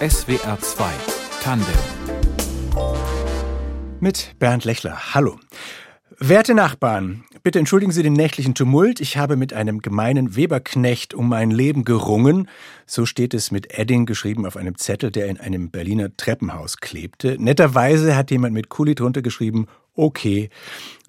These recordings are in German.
SWR 2 Tandem mit Bernd Lechler. Hallo. Werte Nachbarn, bitte entschuldigen Sie den nächtlichen Tumult. Ich habe mit einem gemeinen Weberknecht um mein Leben gerungen. So steht es mit Edding geschrieben auf einem Zettel, der in einem Berliner Treppenhaus klebte. Netterweise hat jemand mit Kuli drunter geschrieben, okay.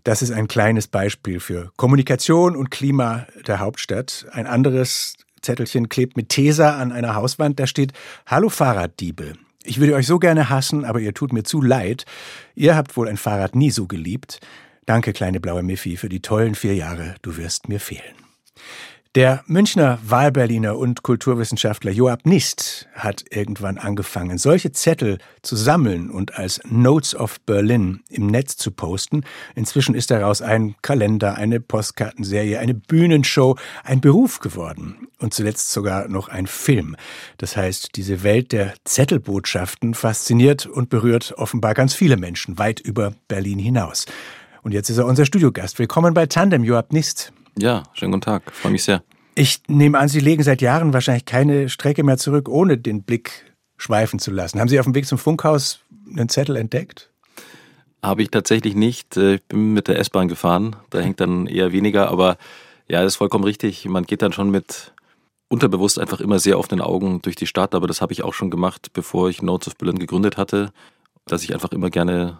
Das ist ein kleines Beispiel für Kommunikation und Klima der Hauptstadt. Ein anderes Zettelchen klebt mit Tesa an einer Hauswand, da steht Hallo Fahrraddiebe. Ich würde euch so gerne hassen, aber ihr tut mir zu leid. Ihr habt wohl ein Fahrrad nie so geliebt. Danke, kleine blaue Miffy, für die tollen vier Jahre. Du wirst mir fehlen. Der Münchner Wahlberliner und Kulturwissenschaftler Joab Nist hat irgendwann angefangen, solche Zettel zu sammeln und als Notes of Berlin im Netz zu posten. Inzwischen ist daraus ein Kalender, eine Postkartenserie, eine Bühnenshow, ein Beruf geworden und zuletzt sogar noch ein Film. Das heißt, diese Welt der Zettelbotschaften fasziniert und berührt offenbar ganz viele Menschen weit über Berlin hinaus. Und jetzt ist er unser Studiogast. Willkommen bei Tandem, Joab Nist. Ja, schönen guten Tag. Freue mich sehr. Ich nehme an, Sie legen seit Jahren wahrscheinlich keine Strecke mehr zurück, ohne den Blick schweifen zu lassen. Haben Sie auf dem Weg zum Funkhaus einen Zettel entdeckt? Habe ich tatsächlich nicht. Äh, ich bin mit der S-Bahn gefahren. Da hängt dann eher weniger. Aber ja, das ist vollkommen richtig. Man geht dann schon mit unterbewusst einfach immer sehr offenen Augen durch die Stadt. Aber das habe ich auch schon gemacht, bevor ich Notes of Berlin gegründet hatte. Dass ich einfach immer gerne,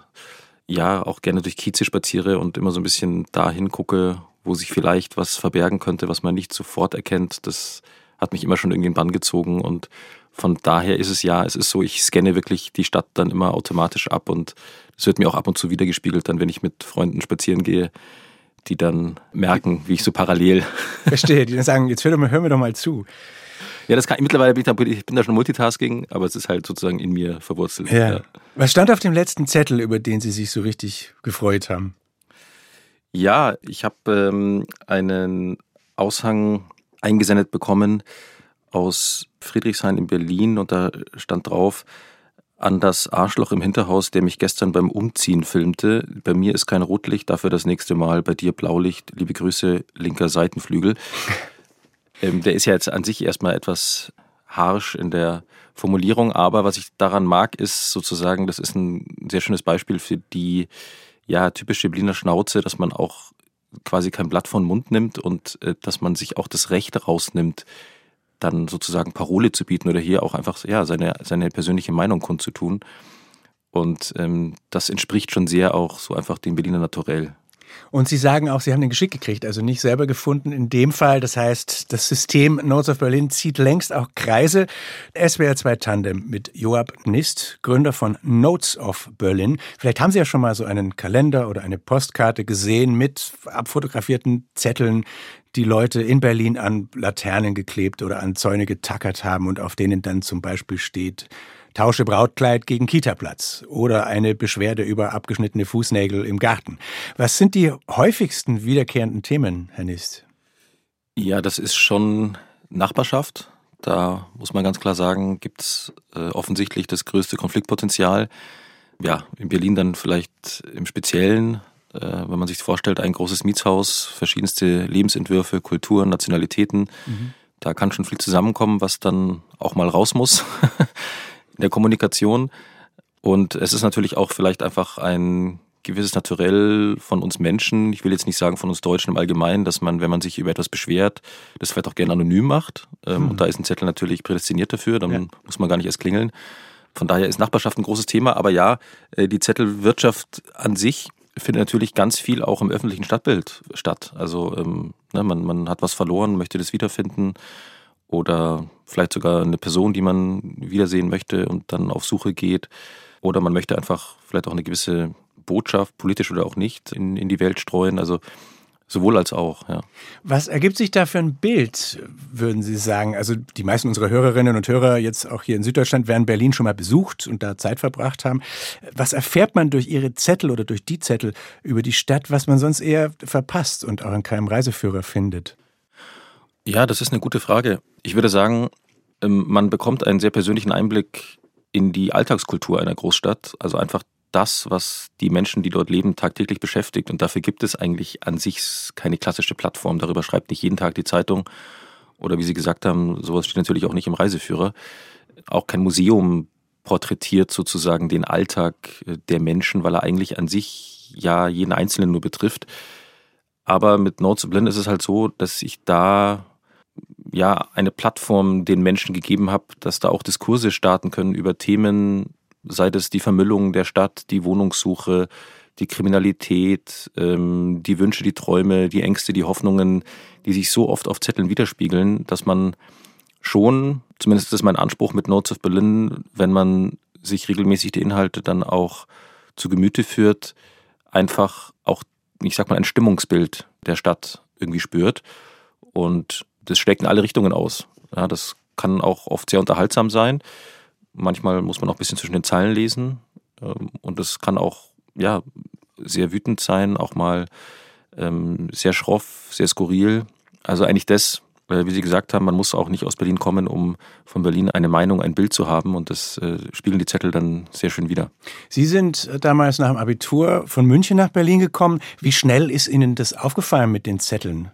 ja, auch gerne durch Kieze spaziere und immer so ein bisschen dahin gucke, wo sich vielleicht was verbergen könnte, was man nicht sofort erkennt. Das hat mich immer schon irgendwie in Bann gezogen und von daher ist es ja, es ist so, ich scanne wirklich die Stadt dann immer automatisch ab und es wird mir auch ab und zu wiedergespiegelt, dann wenn ich mit Freunden spazieren gehe, die dann merken, wie ich so parallel. Verstehe, die dann sagen, jetzt hör, doch mal, hör mir doch mal zu. Ja, das kann mittlerweile bin ich, da, ich bin da schon Multitasking, aber es ist halt sozusagen in mir verwurzelt. Ja. ja. Was stand auf dem letzten Zettel, über den Sie sich so richtig gefreut haben? Ja, ich habe ähm, einen Aushang eingesendet bekommen aus Friedrichshain in Berlin und da stand drauf, an das Arschloch im Hinterhaus, der mich gestern beim Umziehen filmte. Bei mir ist kein Rotlicht, dafür das nächste Mal. Bei dir Blaulicht. Liebe Grüße, linker Seitenflügel. ähm, der ist ja jetzt an sich erstmal etwas harsch in der Formulierung, aber was ich daran mag, ist sozusagen, das ist ein sehr schönes Beispiel für die ja, typische Berliner Schnauze, dass man auch quasi kein Blatt von Mund nimmt und äh, dass man sich auch das Recht rausnimmt, dann sozusagen Parole zu bieten oder hier auch einfach ja, seine, seine persönliche Meinung kundzutun. Und ähm, das entspricht schon sehr auch so einfach dem Berliner Naturell. Und Sie sagen auch, Sie haben den Geschick gekriegt, also nicht selber gefunden in dem Fall. Das heißt, das System Notes of Berlin zieht längst auch Kreise. SWR 2 Tandem mit Joab Nist, Gründer von Notes of Berlin. Vielleicht haben Sie ja schon mal so einen Kalender oder eine Postkarte gesehen mit abfotografierten Zetteln, die Leute in Berlin an Laternen geklebt oder an Zäune getackert haben und auf denen dann zum Beispiel steht, Tausche Brautkleid gegen Kitaplatz oder eine Beschwerde über abgeschnittene Fußnägel im Garten. Was sind die häufigsten wiederkehrenden Themen, Herr Nist? Ja, das ist schon Nachbarschaft. Da muss man ganz klar sagen, gibt es äh, offensichtlich das größte Konfliktpotenzial. Ja, in Berlin dann vielleicht im Speziellen, wenn man sich vorstellt, ein großes Mietshaus, verschiedenste Lebensentwürfe, Kulturen, Nationalitäten. Mhm. Da kann schon viel zusammenkommen, was dann auch mal raus muss. in der Kommunikation. Und es ist natürlich auch vielleicht einfach ein gewisses Naturell von uns Menschen, ich will jetzt nicht sagen von uns Deutschen im Allgemeinen, dass man, wenn man sich über etwas beschwert, das vielleicht auch gerne anonym macht. Ähm, mhm. Und da ist ein Zettel natürlich prädestiniert dafür, dann ja. muss man gar nicht erst klingeln. Von daher ist Nachbarschaft ein großes Thema, aber ja, äh, die Zettelwirtschaft an sich findet natürlich ganz viel auch im öffentlichen Stadtbild statt. Also ähm, ne, man, man hat was verloren, möchte das wiederfinden oder vielleicht sogar eine Person, die man wiedersehen möchte und dann auf Suche geht. Oder man möchte einfach vielleicht auch eine gewisse Botschaft, politisch oder auch nicht, in, in die Welt streuen. Also Sowohl als auch, ja. Was ergibt sich da für ein Bild, würden Sie sagen? Also die meisten unserer Hörerinnen und Hörer jetzt auch hier in Süddeutschland werden Berlin schon mal besucht und da Zeit verbracht haben. Was erfährt man durch Ihre Zettel oder durch die Zettel über die Stadt, was man sonst eher verpasst und auch in keinem Reiseführer findet? Ja, das ist eine gute Frage. Ich würde sagen, ähm, man bekommt einen sehr persönlichen Einblick in die Alltagskultur einer Großstadt. Also einfach das, was die Menschen, die dort leben, tagtäglich beschäftigt. Und dafür gibt es eigentlich an sich keine klassische Plattform. Darüber schreibt nicht jeden Tag die Zeitung. Oder wie Sie gesagt haben, sowas steht natürlich auch nicht im Reiseführer. auch kein Museum porträtiert sozusagen den Alltag äh, der Menschen, weil er eigentlich an sich ja jeden Einzelnen nur betrifft. Aber mit Notes Berlin ist es halt so, dass ich da ja eine Plattform den Menschen gegeben habe, dass da auch Diskurse starten können über Themen, sei das die Vermüllung der Stadt, die Wohnungssuche, die Kriminalität, ähm, die Wünsche, die Träume, die Ängste, die Hoffnungen, die sich so oft auf Zetteln widerspiegeln, dass man schon, zumindest ist das mein Anspruch mit Notes of Berlin, wenn man sich regelmäßig die Inhalte dann auch zu Gemüte führt, einfach auch, ich sag mal, ein Stimmungsbild der Stadt irgendwie spürt. Und das schlägt in alle Richtungen aus. Ja, das kann auch oft sehr unterhaltsam sein. Manchmal muss man auch ein bisschen zwischen den Zeilen lesen. Ähm, und es kann auch ja, sehr wütend sein, auch mal ähm, sehr schroff, sehr skurril. Also eigentlich das, äh, wie Sie gesagt haben, man muss auch nicht aus Berlin kommen, um von Berlin eine Meinung, ein Bild zu haben. Und das äh, spiegeln die Zettel dann sehr schön wider. Sie sind äh, damals nach dem Abitur von München nach Berlin gekommen. Wie schnell ist Ihnen das aufgefallen mit den Zetteln?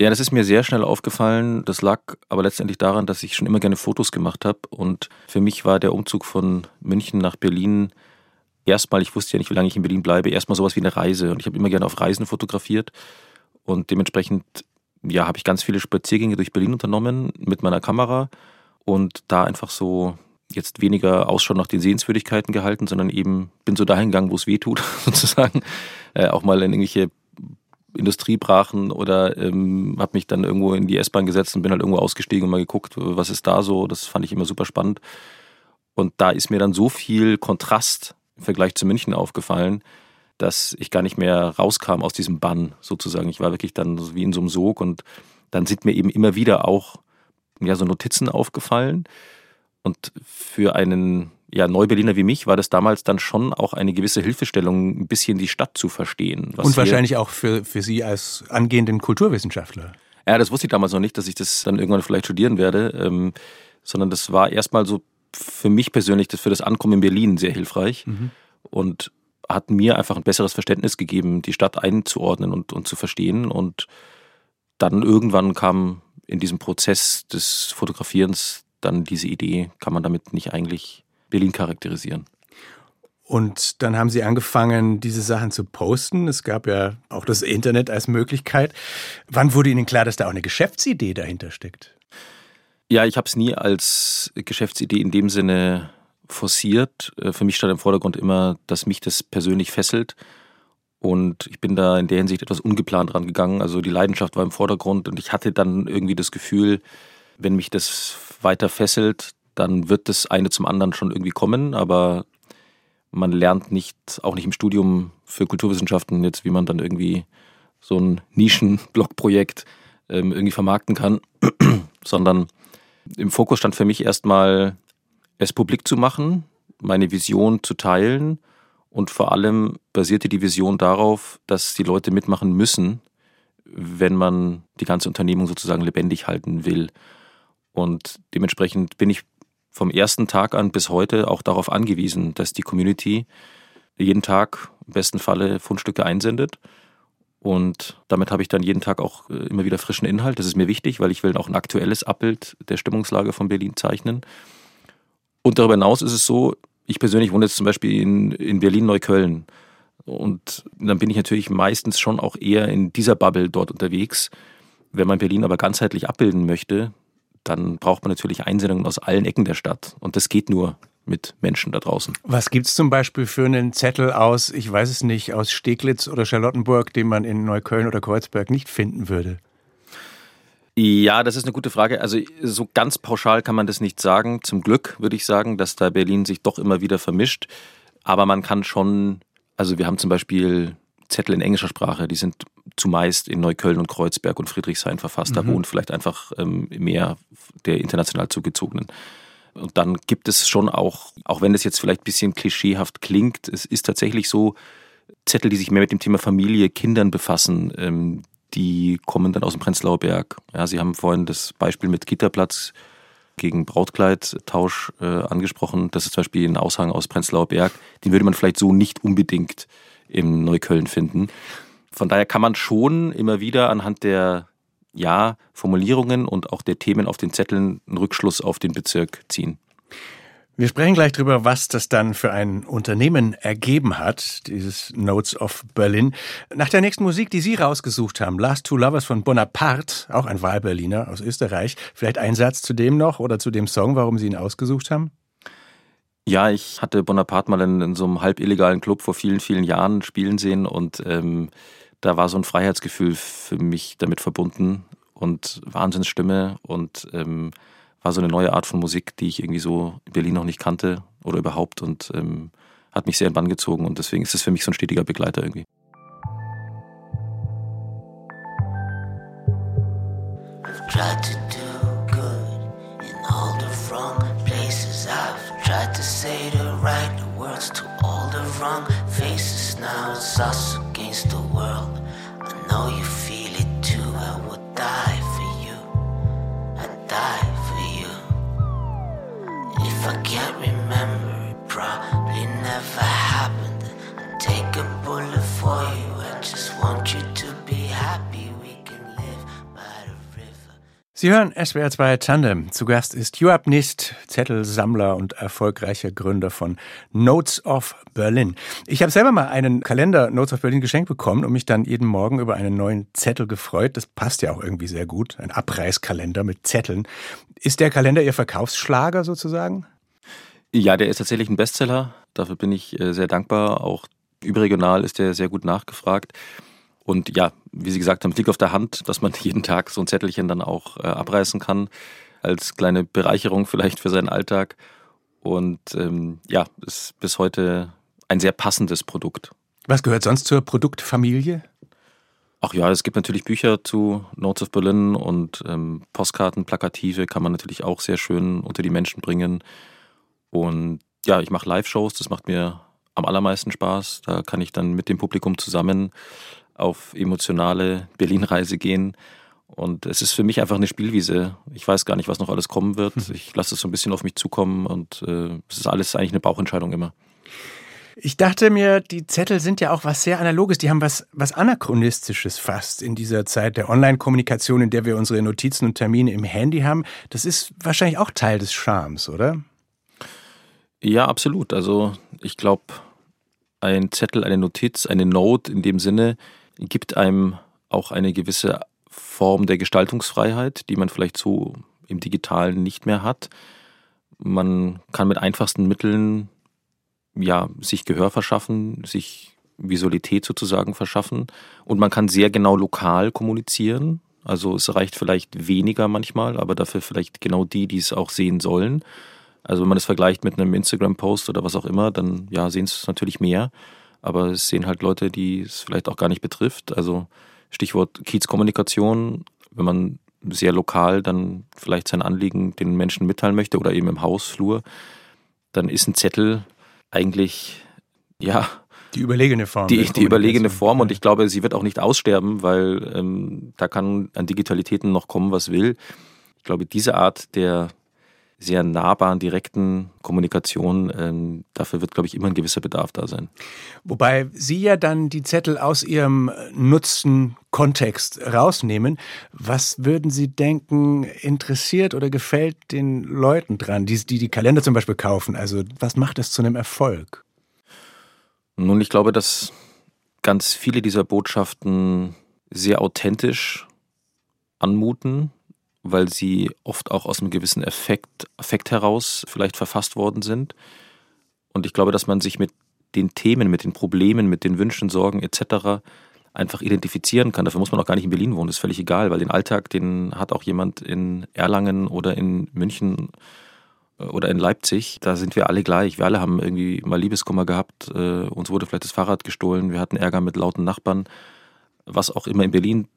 Ja, das ist mir sehr schnell aufgefallen. Das lag aber letztendlich daran, dass ich schon immer gerne Fotos gemacht habe. Und für mich war der Umzug von München nach Berlin erstmal, ich wusste ja nicht, wie lange ich in Berlin bleibe, erstmal sowas wie eine Reise. Und ich habe immer gerne auf Reisen fotografiert. Und dementsprechend, ja, habe ich ganz viele Spaziergänge durch Berlin unternommen mit meiner Kamera und da einfach so jetzt weniger Ausschau nach den Sehenswürdigkeiten gehalten, sondern eben bin so dahin gegangen, wo es weh tut, sozusagen. Äh, auch mal in irgendwelche Industriebrachen oder ähm, habe mich dann irgendwo in die S-Bahn gesetzt und bin halt irgendwo ausgestiegen und mal geguckt, was ist da so. Das fand ich immer super spannend. Und da ist mir dann so viel Kontrast im Vergleich zu München aufgefallen, dass ich gar nicht mehr rauskam aus diesem Bann sozusagen. Ich war wirklich dann wie in so einem Sog und dann sind mir eben immer wieder auch ja, so Notizen aufgefallen. Und für einen ja, Neuberliner wie mich war das damals dann schon auch eine gewisse Hilfestellung, ein bisschen die Stadt zu verstehen. Und wahrscheinlich auch für, für Sie als angehenden Kulturwissenschaftler. Ja, das wusste ich damals noch nicht, dass ich das dann irgendwann vielleicht studieren werde, ähm, sondern das war erstmal so für mich persönlich das für das Ankommen in Berlin sehr hilfreich mhm. und hat mir einfach ein besseres Verständnis gegeben, die Stadt einzuordnen und, und zu verstehen. Und dann irgendwann kam in diesem Prozess des Fotografierens dann diese Idee, kann man damit nicht eigentlich Berlin charakterisieren. Und dann haben Sie angefangen, diese Sachen zu posten. Es gab ja auch das Internet als Möglichkeit. Wann wurde Ihnen klar, dass da auch eine Geschäftsidee dahinter steckt? Ja, ich habe es nie als Geschäftsidee in dem Sinne forciert. Äh, für mich stand im Vordergrund immer, dass mich das persönlich fesselt. Und ich bin da in der Hinsicht etwas ungeplant rangegangen. Also die Leidenschaft war im Vordergrund und ich hatte dann irgendwie das Gefühl, wenn mich das weiter fesselt, dann wird das eine zum anderen schon irgendwie kommen. Aber man lernt nicht, auch nicht im Studium für Kulturwissenschaften jetzt, wie man dann irgendwie so ein Nischen-Blog-Projekt ähm, irgendwie vermarkten kann, sondern im Fokus stand für mich erstmal, es publik zu machen, meine Vision zu teilen und vor allem basierte die Vision darauf, dass die Leute mitmachen müssen, wenn man die ganze Unternehmung sozusagen lebendig halten will. Und dementsprechend bin ich vom ersten Tag an bis heute auch darauf angewiesen, dass die Community jeden Tag im besten Falle Fundstücke einsendet und damit habe ich dann jeden Tag auch äh, immer wieder frischen Inhalt. Das ist mir wichtig, weil ich will auch ein aktuelles Abbild der Stimmungslage von Berlin zeichnen. Und darüber hinaus ist es so, ich persönlich wohne jetzt zum Beispiel in, in Berlin-Neukölln. Und dann bin ich natürlich meistens schon auch eher in dieser Bubble dort unterwegs. Wenn man Berlin aber ganzheitlich abbilden möchte, dann braucht man natürlich Einsendungen aus allen Ecken der Stadt. Und das geht nur mit Menschen da draußen. Was gibt es zum Beispiel für einen Zettel aus, ich weiß es nicht, aus Steglitz oder Charlottenburg, den man in Neukölln oder Kreuzberg nicht finden würde? Ja, das ist eine gute Frage. Also so ganz pauschal kann man das nicht sagen. Zum Glück würde ich sagen, dass da Berlin sich doch immer wieder vermischt. Aber man kann schon, also wir haben zum Beispiel Zettel in englischer Sprache, die sind zumeist in Neukölln und Kreuzberg und Friedrichshain verfasst. Da mhm. wohnt vielleicht einfach ähm, mehr der international zugezogenen. Und dann gibt es schon auch, auch wenn das jetzt vielleicht ein bisschen klischeehaft klingt, es ist tatsächlich so, Zettel, die sich mehr mit dem Thema Familie, Kindern befassen, ähm, die kommen dann aus dem Prenzlauer Berg. Ja, Sie haben vorhin das Beispiel mit Gitterplatz gegen Brautkleidtausch äh, angesprochen. Das ist zum Beispiel ein Aushang aus Prenzlauer Berg. Den würde man vielleicht so nicht unbedingt im Neukölln finden. Von daher kann man schon immer wieder anhand der ja, Formulierungen und auch der Themen auf den Zetteln einen Rückschluss auf den Bezirk ziehen. Wir sprechen gleich darüber, was das dann für ein Unternehmen ergeben hat, dieses Notes of Berlin. Nach der nächsten Musik, die Sie rausgesucht haben, Last Two Lovers von Bonaparte, auch ein Wahlberliner aus Österreich. Vielleicht ein Satz zu dem noch oder zu dem Song, warum Sie ihn ausgesucht haben? Ja, ich hatte Bonaparte mal in, in so einem halb illegalen Club vor vielen, vielen Jahren spielen sehen und ähm, da war so ein Freiheitsgefühl für mich damit verbunden und Wahnsinnsstimme und ähm, war so eine neue Art von Musik, die ich irgendwie so in Berlin noch nicht kannte oder überhaupt und ähm, hat mich sehr in Bann gezogen und deswegen ist es für mich so ein stetiger Begleiter irgendwie. tried to do say the right words to all the wrong faces. Now it's us against the world. Sie hören SWR 2 Tandem. Zu Gast ist Joab Nist, Zettelsammler und erfolgreicher Gründer von Notes of Berlin. Ich habe selber mal einen Kalender Notes of Berlin geschenkt bekommen und mich dann jeden Morgen über einen neuen Zettel gefreut. Das passt ja auch irgendwie sehr gut. Ein Abreißkalender mit Zetteln. Ist der Kalender Ihr Verkaufsschlager sozusagen? Ja, der ist tatsächlich ein Bestseller. Dafür bin ich äh, sehr dankbar. Auch überregional ist der sehr gut nachgefragt. Und ja, wie Sie gesagt haben, liegt auf der Hand, dass man jeden Tag so ein Zettelchen dann auch äh, abreißen kann. Als kleine Bereicherung vielleicht für seinen Alltag. Und ähm, ja, ist bis heute ein sehr passendes Produkt. Was gehört sonst zur Produktfamilie? Ach ja, es gibt natürlich Bücher zu Notes of Berlin und ähm, Postkarten, Plakative kann man natürlich auch sehr schön unter die Menschen bringen. Und ja, ich mache Live-Shows, das macht mir am allermeisten Spaß. Da kann ich dann mit dem Publikum zusammen auf emotionale Berlin-Reise gehen. Und es ist für mich einfach eine Spielwiese. Ich weiß gar nicht, was noch alles kommen wird. Ich lasse es so ein bisschen auf mich zukommen und äh, es ist alles eigentlich eine Bauchentscheidung immer. Ich dachte mir, die Zettel sind ja auch was sehr Analoges. Die haben was, was Anachronistisches fast in dieser Zeit der Online-Kommunikation, in der wir unsere Notizen und Termine im Handy haben. Das ist wahrscheinlich auch Teil des Charmes, oder? Ja, absolut. Also ich glaube, ein Zettel, eine Notiz, eine Note in dem Sinne gibt einem auch eine gewisse Form der Gestaltungsfreiheit, die man vielleicht so im digitalen nicht mehr hat. Man kann mit einfachsten Mitteln ja, sich Gehör verschaffen, sich Visualität sozusagen verschaffen und man kann sehr genau lokal kommunizieren. Also es reicht vielleicht weniger manchmal, aber dafür vielleicht genau die, die es auch sehen sollen. Also wenn man es vergleicht mit einem Instagram-Post oder was auch immer, dann ja, sehen es natürlich mehr. Aber es sehen halt Leute, die es vielleicht auch gar nicht betrifft. Also Stichwort Kiezkommunikation, wenn man sehr lokal dann vielleicht sein Anliegen den Menschen mitteilen möchte oder eben im Hausflur, dann ist ein Zettel eigentlich, ja. Die überlegene Form. Die, die überlegene Form und ich glaube, sie wird auch nicht aussterben, weil ähm, da kann an Digitalitäten noch kommen, was will. Ich glaube, diese Art der sehr nahbaren, direkten Kommunikation, ähm, dafür wird, glaube ich, immer ein gewisser Bedarf da sein. Wobei Sie ja dann die Zettel aus Ihrem Nutzen-Kontext rausnehmen. Was würden Sie denken, interessiert oder gefällt den Leuten dran, die die, die Kalender zum Beispiel kaufen? Also was macht es zu einem Erfolg? Nun, ich glaube, dass ganz viele dieser Botschaften sehr authentisch anmuten weil sie oft auch aus einem gewissen Effekt, Effekt heraus vielleicht verfasst worden sind. Und ich glaube, dass man sich mit den Themen, mit den Problemen, mit den Wünschen, Sorgen etc. einfach identifizieren kann. Dafür muss man auch gar nicht in Berlin wohnen, das ist völlig egal, weil den Alltag, den hat auch jemand in Erlangen oder in München äh, oder in Leipzig. Da sind wir alle gleich. Wir alle haben irgendwie mal Liebeskummer gehabt. Äh, uns wurde vielleicht das Fahrrad gestohlen. Wir hatten Ärger mit lauten Nachbarn. Was auch immer in Berlin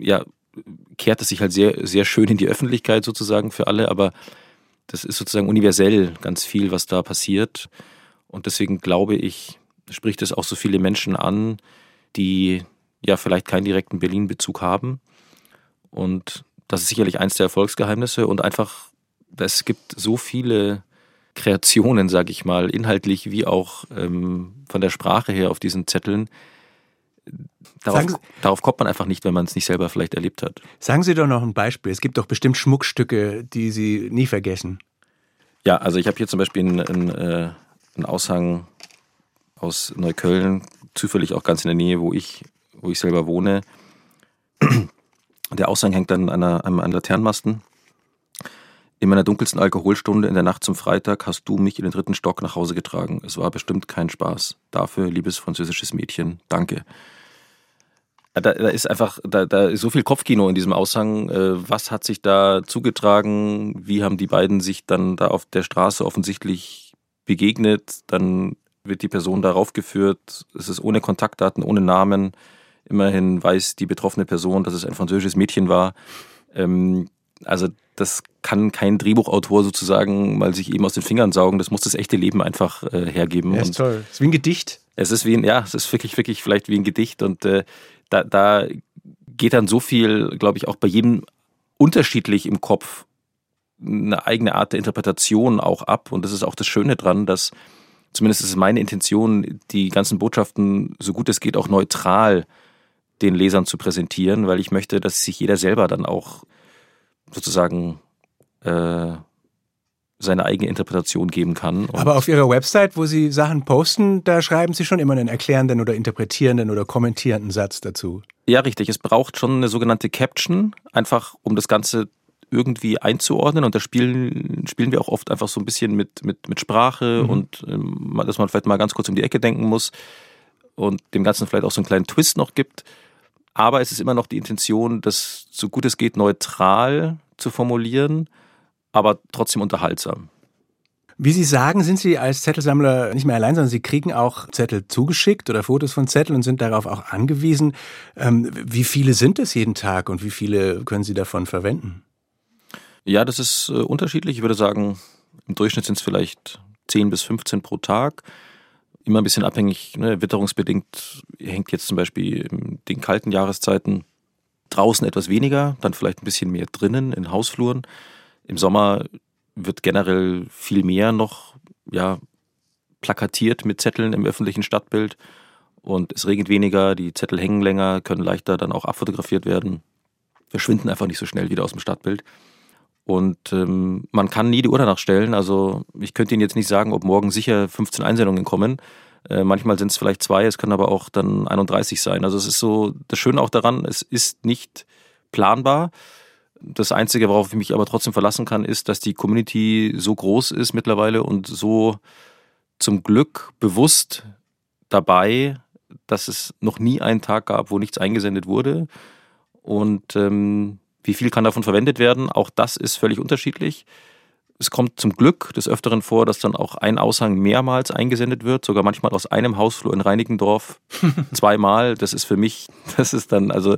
ja kehrt es sich halt sehr, sehr schön in die Öffentlichkeit sozusagen für alle, aber das ist sozusagen universell ganz viel, was da passiert. Und deswegen glaube ich, spricht es auch so viele Menschen an, die ja vielleicht keinen direkten Berlin-Bezug haben. Und das ist sicherlich eins der Erfolgsgeheimnisse. Und einfach, es gibt so viele Kreationen, sage ich mal, inhaltlich wie auch ähm, von der Sprache her auf diesen Zetteln, Darauf, Sie, darauf, kommt man einfach nicht, wenn man es nicht selber vielleicht erlebt hat. Sagen Sie doch noch ein Beispiel. Es gibt doch bestimmt Schmuckstücke, die Sie nie vergessen. Ja, also ich habe hier zum Beispiel einen, einen, äh, einen Aushang aus Neukölln, zufällig auch ganz in der Nähe, wo ich, wo ich selber wohne. Der Aushang hängt dann an, einer, an Laternenmasten. In meiner dunkelsten Alkoholstunde in der Nacht zum Freitag hast du mich in den dritten Stock nach Hause getragen. Es war bestimmt kein Spaß. Dafür, liebes französisches Mädchen, danke. Da, da ist einfach, da, da ist so viel Kopfkino in diesem Aushang. Äh, was hat sich da zugetragen? Wie haben die beiden sich dann da auf der Straße offensichtlich begegnet? Dann wird die Person darauf geführt. Es ist ohne Kontaktdaten, ohne Namen. Immerhin weiß die betroffene Person, dass es ein französisches Mädchen war. Ähm, also das kann kein Drehbuchautor sozusagen mal sich eben aus den Fingern saugen. Das muss das echte Leben einfach äh, hergeben. Ja, ist und toll. Es ist wie ein Gedicht. Es ist wie ein, ja, es ist wirklich, wirklich vielleicht wie ein Gedicht. Und äh, da, da geht dann so viel, glaube ich, auch bei jedem unterschiedlich im Kopf eine eigene Art der Interpretation auch ab. Und das ist auch das Schöne dran, dass zumindest ist es meine Intention, die ganzen Botschaften so gut es geht auch neutral den Lesern zu präsentieren, weil ich möchte, dass sich jeder selber dann auch sozusagen äh, seine eigene Interpretation geben kann. Aber auf Ihrer Website, wo Sie Sachen posten, da schreiben Sie schon immer einen erklärenden oder interpretierenden oder kommentierenden Satz dazu. Ja, richtig. Es braucht schon eine sogenannte Caption, einfach um das Ganze irgendwie einzuordnen. Und da spielen, spielen wir auch oft einfach so ein bisschen mit, mit, mit Sprache mhm. und ähm, dass man vielleicht mal ganz kurz um die Ecke denken muss und dem Ganzen vielleicht auch so einen kleinen Twist noch gibt. Aber es ist immer noch die Intention, das so gut es geht neutral zu formulieren, aber trotzdem unterhaltsam. Wie Sie sagen, sind Sie als Zettelsammler nicht mehr allein, sondern Sie kriegen auch Zettel zugeschickt oder Fotos von Zetteln und sind darauf auch angewiesen. Ähm, wie viele sind es jeden Tag und wie viele können Sie davon verwenden? Ja, das ist äh, unterschiedlich. Ich würde sagen, im Durchschnitt sind es vielleicht 10 bis 15 pro Tag immer ein bisschen abhängig, ne, witterungsbedingt hängt jetzt zum Beispiel in den kalten Jahreszeiten draußen etwas weniger, dann vielleicht ein bisschen mehr drinnen in Hausfluren. Im Sommer wird generell viel mehr noch ja, plakatiert mit Zetteln im öffentlichen Stadtbild und es regnet weniger, die Zettel hängen länger, können leichter dann auch abfotografiert werden, verschwinden einfach nicht so schnell wieder aus dem Stadtbild. Und ähm, man kann nie die Uhr danach stellen. Also ich könnte Ihnen jetzt nicht sagen, ob morgen sicher 15 Einsendungen kommen. Äh, manchmal sind es vielleicht zwei, es können aber auch dann 31 sein. Also es ist so, das Schöne auch daran, es ist nicht planbar. Das Einzige, worauf ich mich aber trotzdem verlassen kann, ist, dass die Community so groß ist mittlerweile und so zum Glück bewusst dabei, dass es noch nie einen Tag gab, wo nichts eingesendet wurde. Und ähm, wie viel kann davon verwendet werden? Auch das ist völlig unterschiedlich. Es kommt zum Glück des Öfteren vor, dass dann auch ein Aushang mehrmals eingesendet wird, sogar manchmal aus einem Hausflur in Reinickendorf zweimal. Das ist für mich, das ist dann, also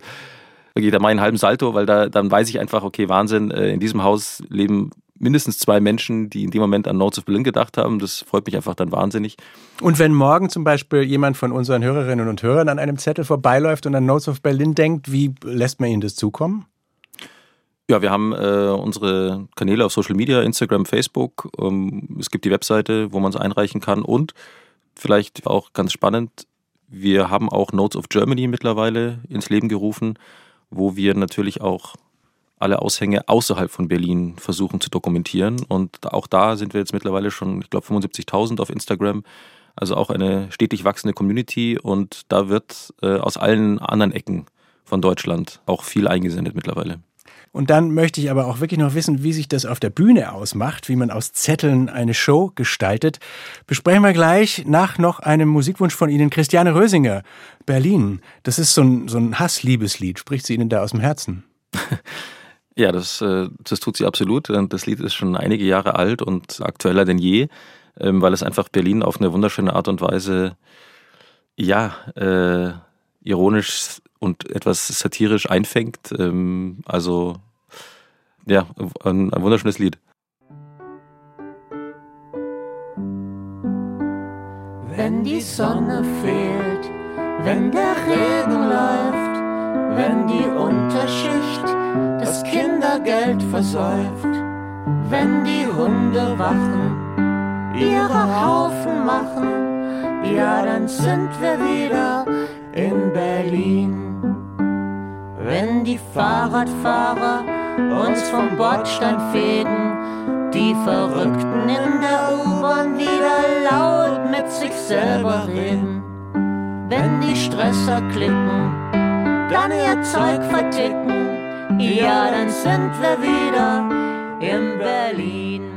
da geht er mal einen halben Salto, weil da dann weiß ich einfach, okay, Wahnsinn, äh, in diesem Haus leben mindestens zwei Menschen, die in dem Moment an Notes of Berlin gedacht haben. Das freut mich einfach dann wahnsinnig. Und wenn morgen zum Beispiel jemand von unseren Hörerinnen und Hörern an einem Zettel vorbeiläuft und an Notes of Berlin denkt, wie lässt man ihnen das zukommen? Ja, wir haben äh, unsere Kanäle auf Social Media, Instagram, Facebook. Ähm, es gibt die Webseite, wo man es einreichen kann. Und vielleicht auch ganz spannend, wir haben auch Notes of Germany mittlerweile ins Leben gerufen, wo wir natürlich auch alle Aushänge außerhalb von Berlin versuchen zu dokumentieren. Und auch da sind wir jetzt mittlerweile schon, ich glaube, 75.000 auf Instagram. Also auch eine stetig wachsende Community. Und da wird äh, aus allen anderen Ecken von Deutschland auch viel eingesendet mittlerweile. Und dann möchte ich aber auch wirklich noch wissen, wie sich das auf der Bühne ausmacht, wie man aus Zetteln eine Show gestaltet. Besprechen wir gleich nach noch einem Musikwunsch von Ihnen, Christiane Rösinger, Berlin. Das ist so ein, so ein Hassliebeslied. Spricht sie Ihnen da aus dem Herzen? Ja, das, äh, das tut sie absolut. Das Lied ist schon einige Jahre alt und aktueller denn je, ähm, weil es einfach Berlin auf eine wunderschöne Art und Weise, ja, äh, ironisch und etwas satirisch einfängt. Ähm, also ja, ein, ein wunderschönes Lied. Wenn die Sonne fehlt, wenn der Regen läuft, wenn die Unterschicht das Kindergeld versäuft, wenn die Hunde wachen, ihre Haufen machen, ja, dann sind wir wieder in Berlin. Wenn die Fahrradfahrer uns vom Bordstein fegen, Die Verrückten in der U-Bahn wieder laut mit sich selber reden. Wenn die Stresser klicken, dann ihr Zeug verticken. Ja, dann sind wir wieder in Berlin.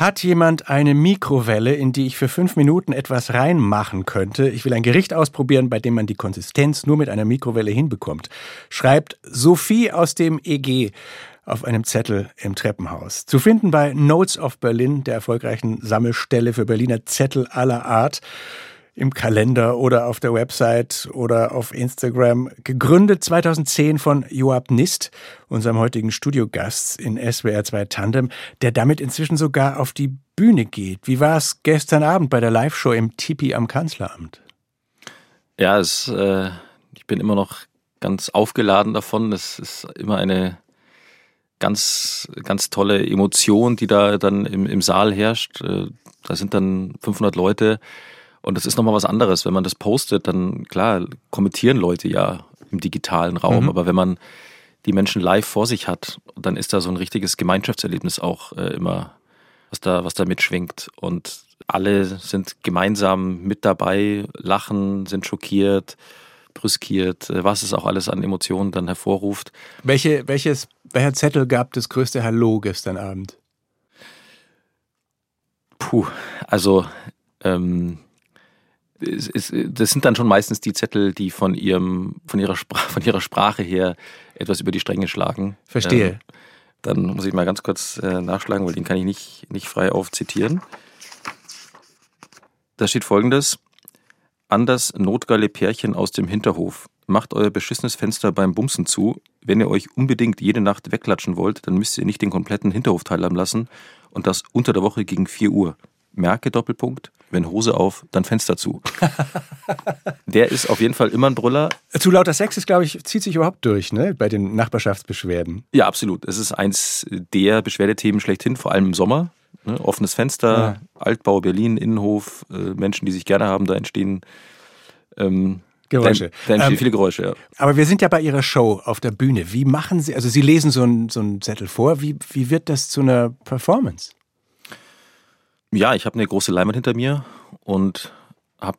Hat jemand eine Mikrowelle, in die ich für fünf Minuten etwas reinmachen könnte? Ich will ein Gericht ausprobieren, bei dem man die Konsistenz nur mit einer Mikrowelle hinbekommt. Schreibt Sophie aus dem EG auf einem Zettel im Treppenhaus. Zu finden bei Notes of Berlin, der erfolgreichen Sammelstelle für Berliner Zettel aller Art im Kalender oder auf der Website oder auf Instagram. Gegründet 2010 von Joab Nist, unserem heutigen Studiogast in SWR 2 Tandem, der damit inzwischen sogar auf die Bühne geht. Wie war es gestern Abend bei der Live-Show im Tipi am Kanzleramt? Ja, es, äh, ich bin immer noch ganz aufgeladen davon. Es ist immer eine ganz, ganz tolle Emotion, die da dann im, im Saal herrscht. Äh, da sind dann 500 Leute und das ist nochmal was anderes. Wenn man das postet, dann klar, kommentieren Leute ja im digitalen Raum. Mhm. Aber wenn man die Menschen live vor sich hat, dann ist da so ein richtiges Gemeinschaftserlebnis auch äh, immer, was da, was da mitschwingt. Und alle sind gemeinsam mit dabei, lachen, sind schockiert, brüskiert, äh, was es auch alles an Emotionen dann hervorruft. Welche, welches, welcher Zettel gab das größte Hallo gestern Abend? Puh, also ähm, das sind dann schon meistens die Zettel, die von ihrem, von ihrer Sprache, von ihrer Sprache her etwas über die Stränge schlagen. Verstehe. Ähm, dann muss ich mal ganz kurz äh, nachschlagen, weil den kann ich nicht, nicht frei aufzitieren. Da steht folgendes. An das notgeile Pärchen aus dem Hinterhof. Macht euer beschissenes Fenster beim Bumsen zu. Wenn ihr euch unbedingt jede Nacht wegklatschen wollt, dann müsst ihr nicht den kompletten Hinterhof teilhaben lassen und das unter der Woche gegen 4 Uhr. Merke Doppelpunkt, wenn Hose auf, dann Fenster zu. der ist auf jeden Fall immer ein Brüller. Zu lauter Sex ist, glaube ich, zieht sich überhaupt durch, ne? Bei den Nachbarschaftsbeschwerden. Ja, absolut. Es ist eins der Beschwerdethemen schlechthin, vor allem im Sommer. Ne? Offenes Fenster, ja. Altbau Berlin, Innenhof, äh, Menschen, die sich gerne haben, da entstehen ähm, Geräusche. Da, entstehen ähm, viele Geräusche, ja. Aber wir sind ja bei Ihrer Show auf der Bühne. Wie machen Sie, also Sie lesen so einen so Zettel vor, wie, wie wird das zu einer Performance? Ja, ich habe eine große Leinwand hinter mir und habe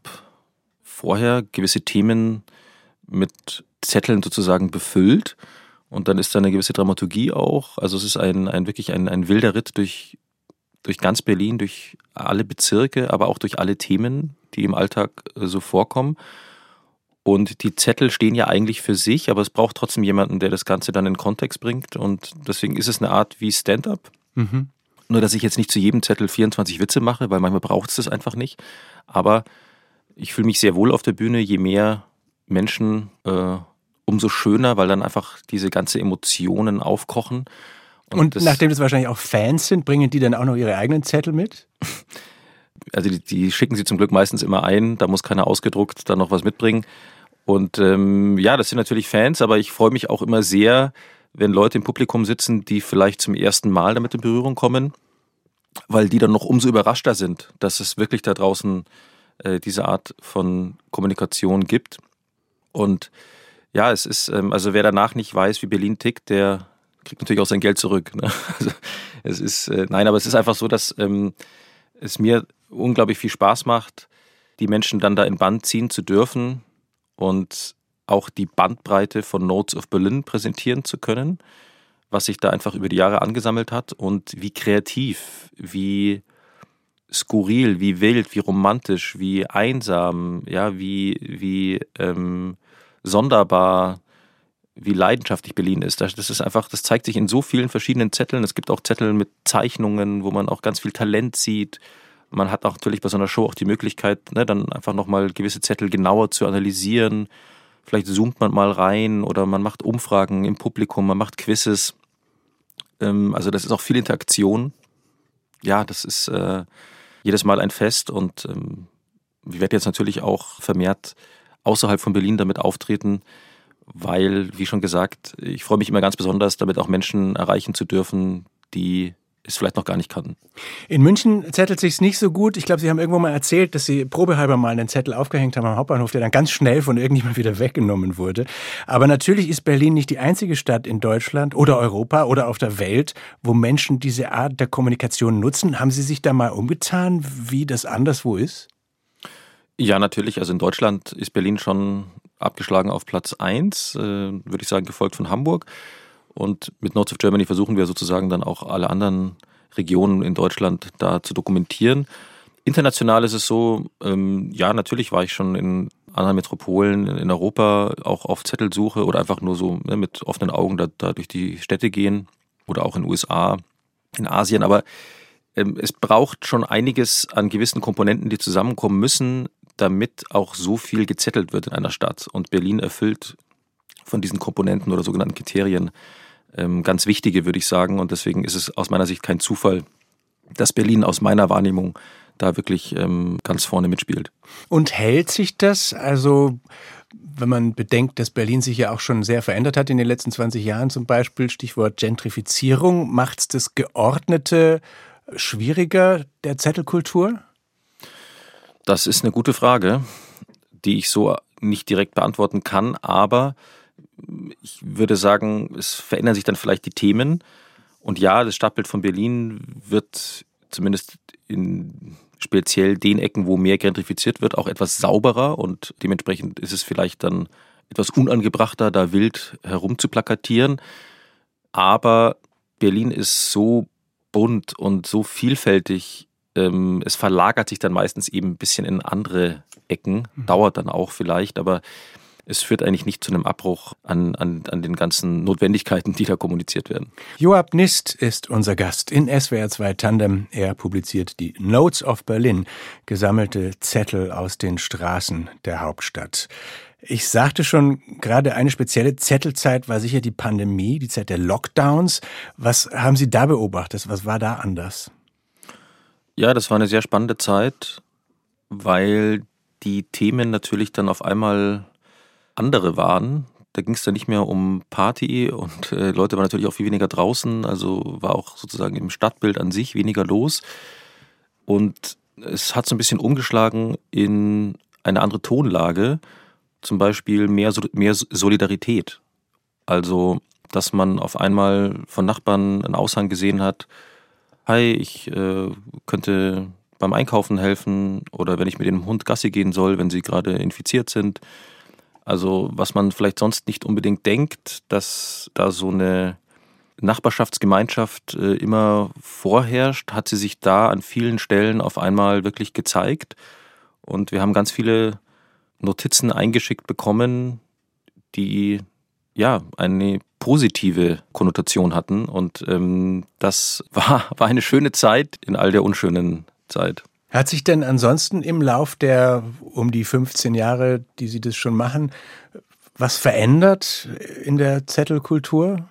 vorher gewisse Themen mit Zetteln sozusagen befüllt. Und dann ist da eine gewisse Dramaturgie auch. Also es ist ein, ein wirklich ein, ein wilder Ritt durch, durch ganz Berlin, durch alle Bezirke, aber auch durch alle Themen, die im Alltag äh, so vorkommen. Und die Zettel stehen ja eigentlich für sich, aber es braucht trotzdem jemanden, der das Ganze dann in Kontext bringt. Und deswegen ist es eine Art wie Stand-up. Mhm. Nur, dass ich jetzt nicht zu jedem Zettel 24 Witze mache, weil manchmal braucht es das einfach nicht. Aber ich fühle mich sehr wohl auf der Bühne, je mehr Menschen, äh, umso schöner, weil dann einfach diese ganze Emotionen aufkochen. Und, Und das, nachdem das wahrscheinlich auch Fans sind, bringen die dann auch noch ihre eigenen Zettel mit? Also die, die schicken sie zum Glück meistens immer ein, da muss keiner ausgedruckt dann noch was mitbringen. Und ähm, ja, das sind natürlich Fans, aber ich freue mich auch immer sehr, wenn Leute im Publikum sitzen, die vielleicht zum ersten Mal damit in Berührung kommen, weil die dann noch umso überraschter sind, dass es wirklich da draußen äh, diese Art von Kommunikation gibt. Und ja, es ist, ähm, also wer danach nicht weiß, wie Berlin tickt, der kriegt natürlich auch sein Geld zurück. Ne? Also es ist, äh, nein, aber es ist einfach so, dass ähm, es mir unglaublich viel Spaß macht, die Menschen dann da in Band ziehen zu dürfen und auch die Bandbreite von Notes of Berlin präsentieren zu können, was sich da einfach über die Jahre angesammelt hat und wie kreativ, wie skurril, wie wild, wie romantisch, wie einsam, ja, wie, wie ähm, sonderbar, wie leidenschaftlich Berlin ist. Das, das ist einfach, das zeigt sich in so vielen verschiedenen Zetteln. Es gibt auch Zettel mit Zeichnungen, wo man auch ganz viel Talent sieht. Man hat auch natürlich bei so einer Show auch die Möglichkeit, ne, dann einfach nochmal gewisse Zettel genauer zu analysieren Vielleicht zoomt man mal rein oder man macht Umfragen im Publikum, man macht Quizzes. Ähm, also das ist auch viel Interaktion. Ja, das ist äh, jedes Mal ein Fest und ähm, ich werde jetzt natürlich auch vermehrt außerhalb von Berlin damit auftreten, weil, wie schon gesagt, ich freue mich immer ganz besonders, damit auch Menschen erreichen zu dürfen, die es vielleicht noch gar nicht kannten. In München zettelt sich's nicht so gut. Ich glaube, Sie haben irgendwo mal erzählt, dass Sie probehalber mal einen Zettel aufgehängt haben am Hauptbahnhof, der dann ganz schnell von irgendjemand wieder weggenommen wurde. Aber natürlich ist Berlin nicht die einzige Stadt in Deutschland oder Europa oder auf der Welt, wo Menschen diese Art der Kommunikation nutzen. Haben Sie sich da mal umgetan, wie das anderswo ist? Ja, natürlich. Also in Deutschland ist Berlin schon abgeschlagen auf Platz 1, äh, würde ich sagen, gefolgt von Hamburg. Und mit Notes of Germany versuchen wir sozusagen dann auch alle anderen Regionen in Deutschland da zu dokumentieren. International ist es so, ähm, ja, natürlich war ich schon in anderen Metropolen in Europa auch auf Zettelsuche oder einfach nur so ne, mit offenen Augen da, da, durch die Städte gehen oder auch in den USA, in Asien. Aber ähm, es braucht schon einiges an gewissen Komponenten, die zusammenkommen müssen, damit auch so viel gezettelt wird in einer Stadt. Und Berlin erfüllt von diesen Komponenten oder sogenannten Kriterien ganz wichtige, würde ich sagen. Und deswegen ist es aus meiner Sicht kein Zufall, dass Berlin aus meiner Wahrnehmung da wirklich ähm, ganz vorne mitspielt. Und hält sich das? Also wenn man bedenkt, dass Berlin sich ja auch schon sehr verändert hat in den letzten 20 Jahren, zum Beispiel Stichwort Gentrifizierung, macht es das Geordnete schwieriger der Zettelkultur? Das ist eine gute Frage, die ich so nicht direkt beantworten kann, aber ich würde sagen, es verändern sich dann vielleicht die Themen. Und ja, das Stadtbild von Berlin wird zumindest in speziell den Ecken, wo mehr gentrifiziert wird, auch etwas sauberer und dementsprechend ist es vielleicht dann etwas unangebrachter, da wild herumzuplakatieren. Aber Berlin ist so bunt und so vielfältig, ähm, es verlagert sich dann meistens eben ein bisschen in andere Ecken, mhm. dauert dann auch vielleicht, aber es führt eigentlich nicht zu einem Abbruch an, an, an den ganzen Notwendigkeiten, die da kommuniziert werden. Joab Nist ist unser Gast in SWR 2 Tandem. Er publiziert die Notes of Berlin, gesammelte Zettel aus den Straßen der Hauptstadt. Ich sagte schon, gerade eine spezielle Zettelzeit war sicher die Pandemie, die Zeit der Lockdowns. Was haben Sie da beobachtet? Was war da anders? Ja, das war eine sehr spannende Zeit, weil die Themen natürlich dann auf einmal andere waren. Da ging es dann nicht mehr um Party und äh, Leute waren natürlich auch viel weniger draußen, also war auch sozusagen im Stadtbild an sich weniger los. Und es hat so ein bisschen umgeschlagen in eine andere Tonlage, zum Beispiel mehr, mehr Solidarität. Also, dass man auf einmal von Nachbarn einen Aushang gesehen hat, hi, ich äh, könnte beim Einkaufen helfen oder wenn ich mit dem Hund Gassi gehen soll, wenn sie gerade infiziert sind. Also was man vielleicht sonst nicht unbedingt denkt, dass da so eine Nachbarschaftsgemeinschaft äh, immer vorherrscht, hat sie sich da an vielen Stellen auf einmal wirklich gezeigt. Und wir haben ganz viele Notizen eingeschickt bekommen, die ja eine positive Konnotation hatten. Und ähm, das war, war eine schöne Zeit in all der unschönen Zeit. Hat sich denn ansonsten im Lauf der um die 15 Jahre, die Sie das schon machen, was verändert in der Zettelkultur?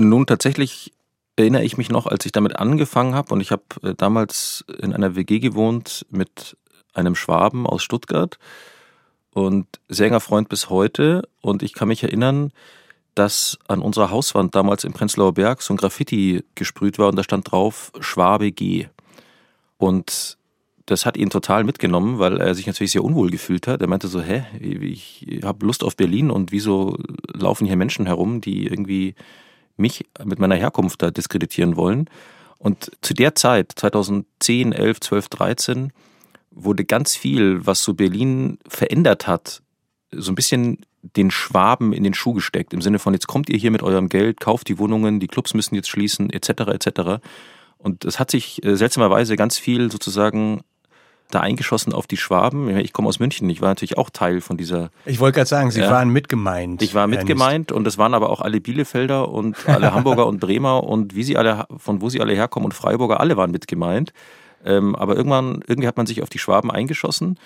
Nun, tatsächlich erinnere ich mich noch, als ich damit angefangen habe und ich habe äh, damals in einer WG gewohnt mit einem Schwaben aus Stuttgart und sehr enger Freund bis heute und ich kann mich erinnern, dass an unserer Hauswand damals im Prenzlauer Berg so ein Graffiti gesprüht war und da stand drauf Schwabe G. Und das hat ihn total mitgenommen, weil er sich natürlich sehr unwohl gefühlt hat. Er meinte so, hä, ich habe Lust auf Berlin und wieso laufen hier Menschen herum, die irgendwie mich mit meiner Herkunft da diskreditieren wollen. Und zu der Zeit, 2010, 11, 12, 13, wurde ganz viel, was so Berlin verändert hat, so ein bisschen den Schwaben in den Schuh gesteckt. Im Sinne von, jetzt kommt ihr hier mit eurem Geld, kauft die Wohnungen, die Clubs müssen jetzt schließen, etc., etc. Und es hat sich äh, seltsamerweise ganz viel sozusagen da eingeschossen auf die Schwaben. Ich komme aus München, ich war natürlich auch Teil von dieser. Ich wollte gerade sagen, Sie ja, waren mitgemeint. Ich war mitgemeint und es waren aber auch alle Bielefelder und alle Hamburger und Bremer und wie sie alle, von wo sie alle herkommen und Freiburger, alle waren mitgemeint. Ähm, aber irgendwann, irgendwie hat man sich auf die Schwaben eingeschossen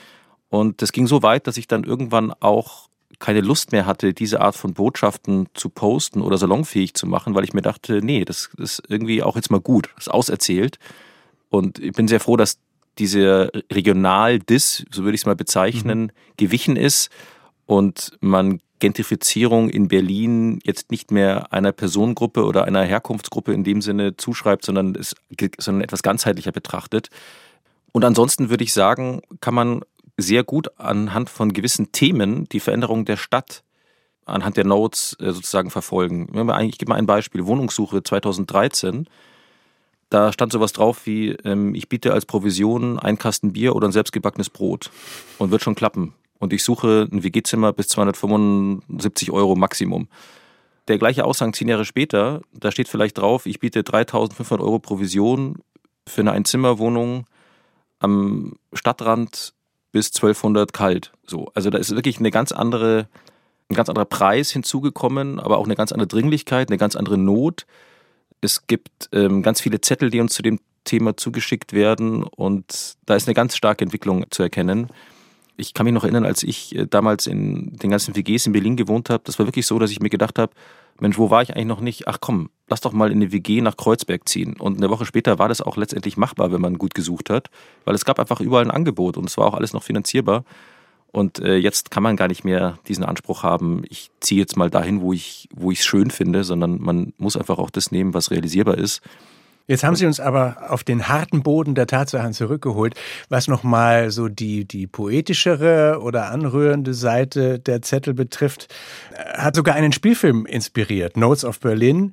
und das ging so weit, dass ich dann irgendwann auch keine Lust mehr hatte, diese Art von Botschaften zu posten oder salonfähig zu machen, weil ich mir dachte, nee, das ist irgendwie auch jetzt mal gut, das ist auserzählt. Und ich bin sehr froh, dass diese Regional-Dis, so würde ich es mal bezeichnen, mhm. gewichen ist und man Gentrifizierung in Berlin jetzt nicht mehr einer Personengruppe oder einer Herkunftsgruppe in dem Sinne zuschreibt, sondern es sondern etwas ganzheitlicher betrachtet. Und ansonsten würde ich sagen, kann man sehr gut anhand von gewissen Themen die Veränderung der Stadt anhand der Notes äh, sozusagen verfolgen. Ich gebe mal ein Beispiel. Wohnungssuche 2013. Da stand sowas drauf wie, ähm, ich biete als Provision ein Kasten Bier oder ein selbstgebackenes Brot und wird schon klappen. Und ich suche ein WG-Zimmer bis 275 Euro Maximum. Der gleiche Aushang zehn Jahre später, da steht vielleicht drauf, ich biete 3500 Euro Provision für eine Einzimmerwohnung am Stadtrand bis 1200 kalt. So, also da ist wirklich eine ganz andere, ein ganz anderer Preis hinzugekommen, aber auch eine ganz andere Dringlichkeit, eine ganz andere Not. Es gibt ähm, ganz viele Zettel, die uns zu dem Thema zugeschickt werden und da ist eine ganz starke Entwicklung zu erkennen. Ich kann mich noch erinnern, als ich äh, damals in den ganzen WGs in Berlin gewohnt habe, das war wirklich so, dass ich mir gedacht habe, Mensch, wo war ich eigentlich noch nicht? Ach komm, lass doch mal in eine WG nach Kreuzberg ziehen. Und eine Woche später war das auch letztendlich machbar, wenn man gut gesucht hat, weil es gab einfach überall ein Angebot und es war auch alles noch finanzierbar. Und äh, jetzt kann man gar nicht mehr diesen Anspruch haben, ich ziehe jetzt mal dahin, wo ich wo es schön finde, sondern man muss einfach auch das nehmen, was realisierbar ist. Jetzt haben Sie uns aber auf den harten Boden der Tatsachen zurückgeholt, was nochmal so die, die poetischere oder anrührende Seite der Zettel betrifft. Hat sogar einen Spielfilm inspiriert, Notes of Berlin.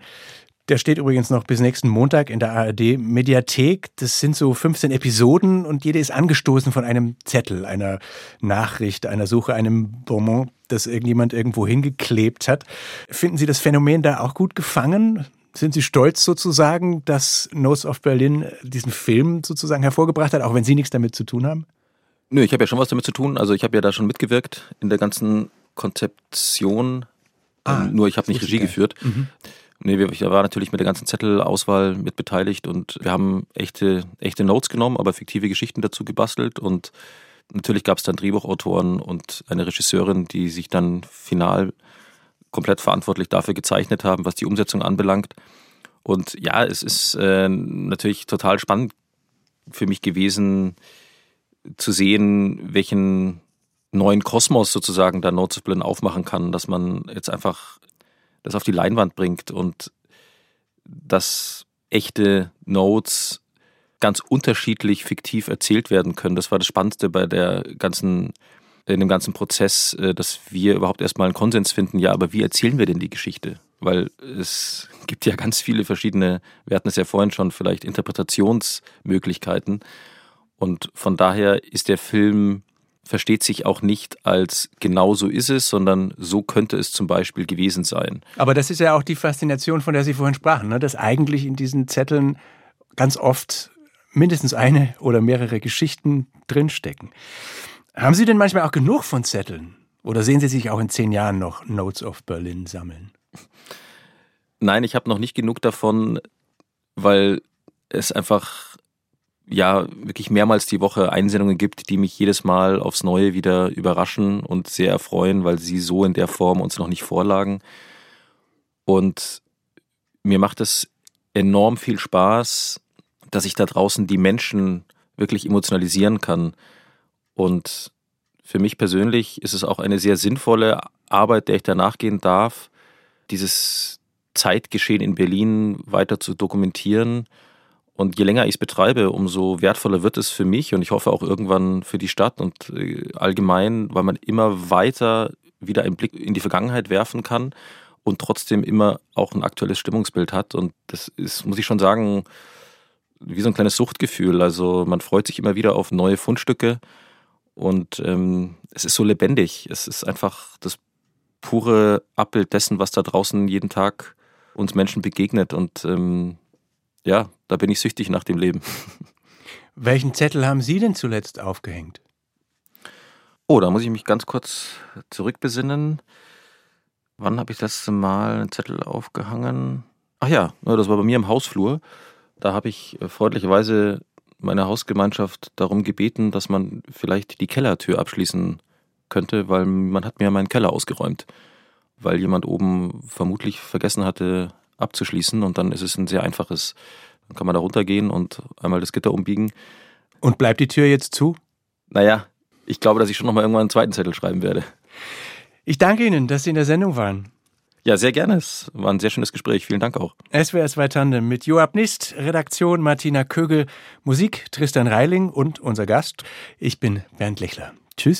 Der steht übrigens noch bis nächsten Montag in der ARD Mediathek. Das sind so 15 Episoden und jede ist angestoßen von einem Zettel, einer Nachricht, einer Suche, einem Bonbon, das irgendjemand irgendwo hingeklebt hat. Finden Sie das Phänomen da auch gut gefangen? Sind Sie stolz sozusagen, dass Notes of Berlin diesen Film sozusagen hervorgebracht hat, auch wenn Sie nichts damit zu tun haben? Nö, ich habe ja schon was damit zu tun. Also ich habe ja da schon mitgewirkt in der ganzen Konzeption. Ah, ähm, nur ich habe nicht Regie geil. geführt. Mhm. Nee, ich war natürlich mit der ganzen Zettelauswahl mit beteiligt und wir haben echte, echte Notes genommen, aber fiktive Geschichten dazu gebastelt und natürlich gab es dann Drehbuchautoren und eine Regisseurin, die sich dann final komplett verantwortlich dafür gezeichnet haben, was die Umsetzung anbelangt. Und ja, es ist äh, natürlich total spannend für mich gewesen zu sehen, welchen neuen Kosmos sozusagen da Notesplin aufmachen kann, dass man jetzt einfach das auf die Leinwand bringt und dass echte Notes ganz unterschiedlich fiktiv erzählt werden können. Das war das Spannendste bei der ganzen in dem ganzen Prozess, äh, dass wir überhaupt erstmal einen Konsens finden, ja, aber wie erzählen wir denn die Geschichte? Weil es gibt ja ganz viele verschiedene, wir hatten es ja vorhin schon, vielleicht Interpretationsmöglichkeiten. Und von daher ist der Film, versteht sich auch nicht als genau so ist es, sondern so könnte es zum Beispiel gewesen sein. Aber das ist ja auch die Faszination, von der Sie vorhin sprachen, ne? dass eigentlich in diesen Zetteln ganz oft mindestens eine oder mehrere Geschichten drinstecken. Haben Sie denn manchmal auch genug von Zetteln? Oder sehen Sie sich auch in zehn Jahren noch Notes of Berlin sammeln? Nein, ich habe noch nicht genug davon, weil es einfach ja wirklich mehrmals die Woche Einsendungen gibt, die mich jedes Mal aufs Neue wieder überraschen und sehr erfreuen, weil sie so in der Form uns noch nicht vorlagen. Und mir macht es enorm viel Spaß, dass ich da draußen die Menschen wirklich emotionalisieren kann. Und für mich persönlich ist es auch eine sehr sinnvolle Arbeit, der ich da nachgehen darf, dieses Zeitgeschehen in Berlin weiter zu dokumentieren. Und je länger ich es betreibe, umso wertvoller wird es für mich und ich hoffe auch irgendwann für die Stadt und äh, allgemein, weil man immer weiter wieder einen Blick in die Vergangenheit werfen kann und trotzdem immer auch ein aktuelles Stimmungsbild hat. Und das ist, muss ich schon sagen, wie so ein kleines Suchtgefühl. Also man freut sich immer wieder auf neue Fundstücke und ähm, es ist so lebendig. Es ist einfach das pure Abbild dessen, was da draußen jeden Tag uns Menschen begegnet. Und ähm, ja, da bin ich süchtig nach dem Leben. Welchen Zettel haben Sie denn zuletzt aufgehängt? Oh, da muss ich mich ganz kurz zurückbesinnen. Wann habe ich das letzte Mal einen Zettel aufgehangen? Ach ja, das war bei mir im Hausflur. Da habe ich äh, freundlicherweise meine Hausgemeinschaft darum gebeten, dass man vielleicht die Kellertür abschließen könnte, weil man hat mir meinen Keller ausgeräumt, weil jemand oben vermutlich vergessen hatte abzuschließen und dann ist es ein sehr einfaches, dann kann man da runtergehen und einmal das Gitter umbiegen. Und bleibt die Tür jetzt zu? Naja, ich glaube, dass ich schon nochmal irgendwann einen zweiten Zettel schreiben werde. Ich danke Ihnen, dass Sie in der Sendung waren. Ja, sehr gerne. Es war ein sehr schönes Gespräch. Vielen Dank auch. SWR 2 Tandem mit Joab Nist, Redaktion Martina Kögel, Musik Tristan Reiling und unser Gast. Ich bin Bernd Lechler. Tschüss.